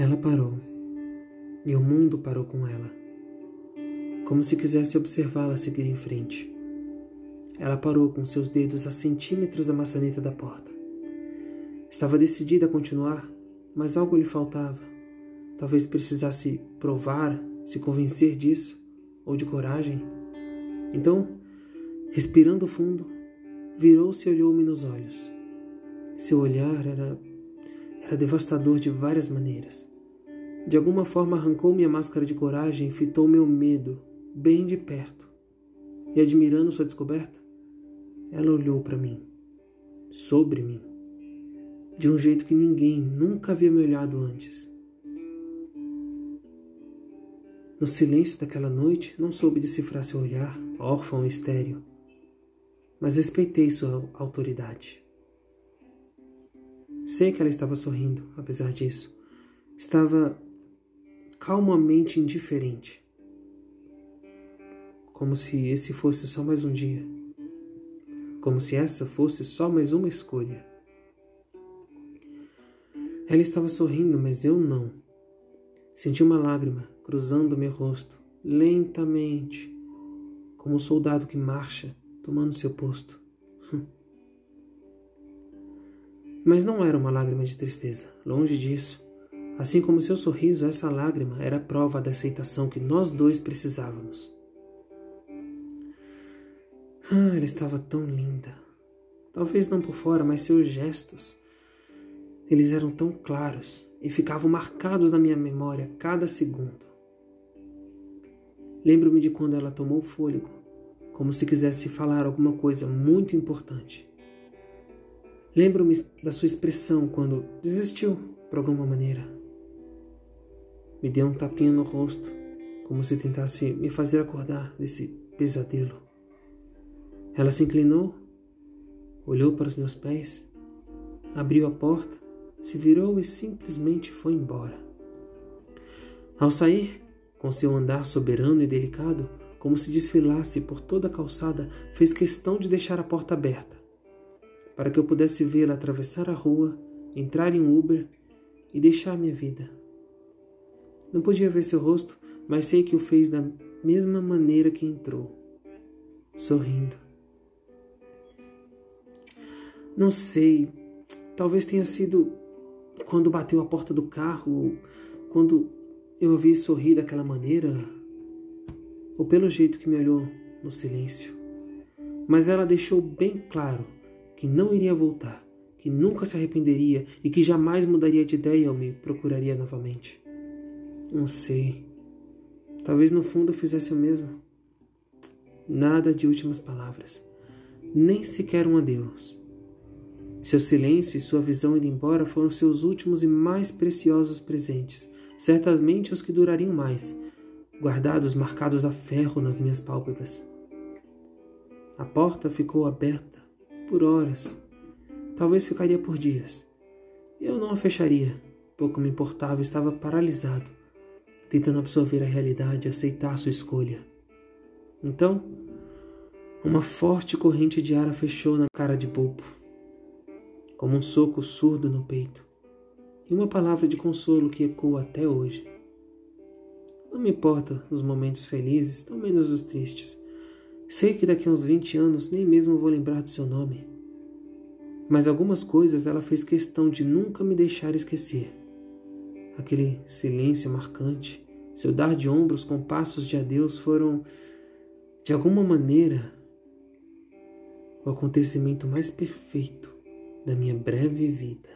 Ela parou e o mundo parou com ela, como se quisesse observá-la seguir em frente. Ela parou com seus dedos a centímetros da maçaneta da porta. Estava decidida a continuar, mas algo lhe faltava. Talvez precisasse provar, se convencer disso, ou de coragem. Então, respirando fundo, virou-se e olhou-me nos olhos. Seu olhar era, era devastador de várias maneiras. De alguma forma arrancou minha máscara de coragem e fitou meu medo bem de perto. E admirando sua descoberta, ela olhou para mim, sobre mim, de um jeito que ninguém nunca havia me olhado antes. No silêncio daquela noite, não soube decifrar seu olhar, órfão e estéreo, mas respeitei sua autoridade. Sei que ela estava sorrindo, apesar disso. Estava calmamente indiferente. Como se esse fosse só mais um dia. Como se essa fosse só mais uma escolha. Ela estava sorrindo, mas eu não. Senti uma lágrima cruzando meu rosto, lentamente, como um soldado que marcha tomando seu posto. Mas não era uma lágrima de tristeza, longe disso. Assim como seu sorriso, essa lágrima era prova da aceitação que nós dois precisávamos. Ah, ela estava tão linda. Talvez não por fora, mas seus gestos. Eles eram tão claros e ficavam marcados na minha memória cada segundo. Lembro-me de quando ela tomou fôlego, como se quisesse falar alguma coisa muito importante. Lembro-me da sua expressão quando desistiu, por alguma maneira. Me deu um tapinha no rosto, como se tentasse me fazer acordar desse pesadelo. Ela se inclinou, olhou para os meus pés, abriu a porta, se virou e simplesmente foi embora. Ao sair, com seu andar soberano e delicado, como se desfilasse por toda a calçada, fez questão de deixar a porta aberta, para que eu pudesse vê-la atravessar a rua, entrar em um Uber e deixar minha vida. Não podia ver seu rosto, mas sei que o fez da mesma maneira que entrou, sorrindo. Não sei, talvez tenha sido quando bateu a porta do carro, quando eu a vi sorrir daquela maneira, ou pelo jeito que me olhou no silêncio. Mas ela deixou bem claro que não iria voltar, que nunca se arrependeria e que jamais mudaria de ideia ou me procuraria novamente. Não sei. Talvez no fundo eu fizesse o mesmo. Nada de últimas palavras. Nem sequer um adeus. Seu silêncio e sua visão indo embora foram seus últimos e mais preciosos presentes, certamente os que durariam mais, guardados marcados a ferro nas minhas pálpebras. A porta ficou aberta por horas, talvez ficaria por dias. Eu não a fecharia, pouco me importava, estava paralisado tentando absorver a realidade e aceitar sua escolha. Então, uma forte corrente de ar a fechou na cara de bobo, como um soco surdo no peito, e uma palavra de consolo que ecoa até hoje. Não me importa os momentos felizes, tão menos os tristes. Sei que daqui a uns 20 anos nem mesmo vou lembrar do seu nome. Mas algumas coisas ela fez questão de nunca me deixar esquecer aquele silêncio marcante, seu dar de ombros com passos de adeus foram, de alguma maneira, o acontecimento mais perfeito da minha breve vida.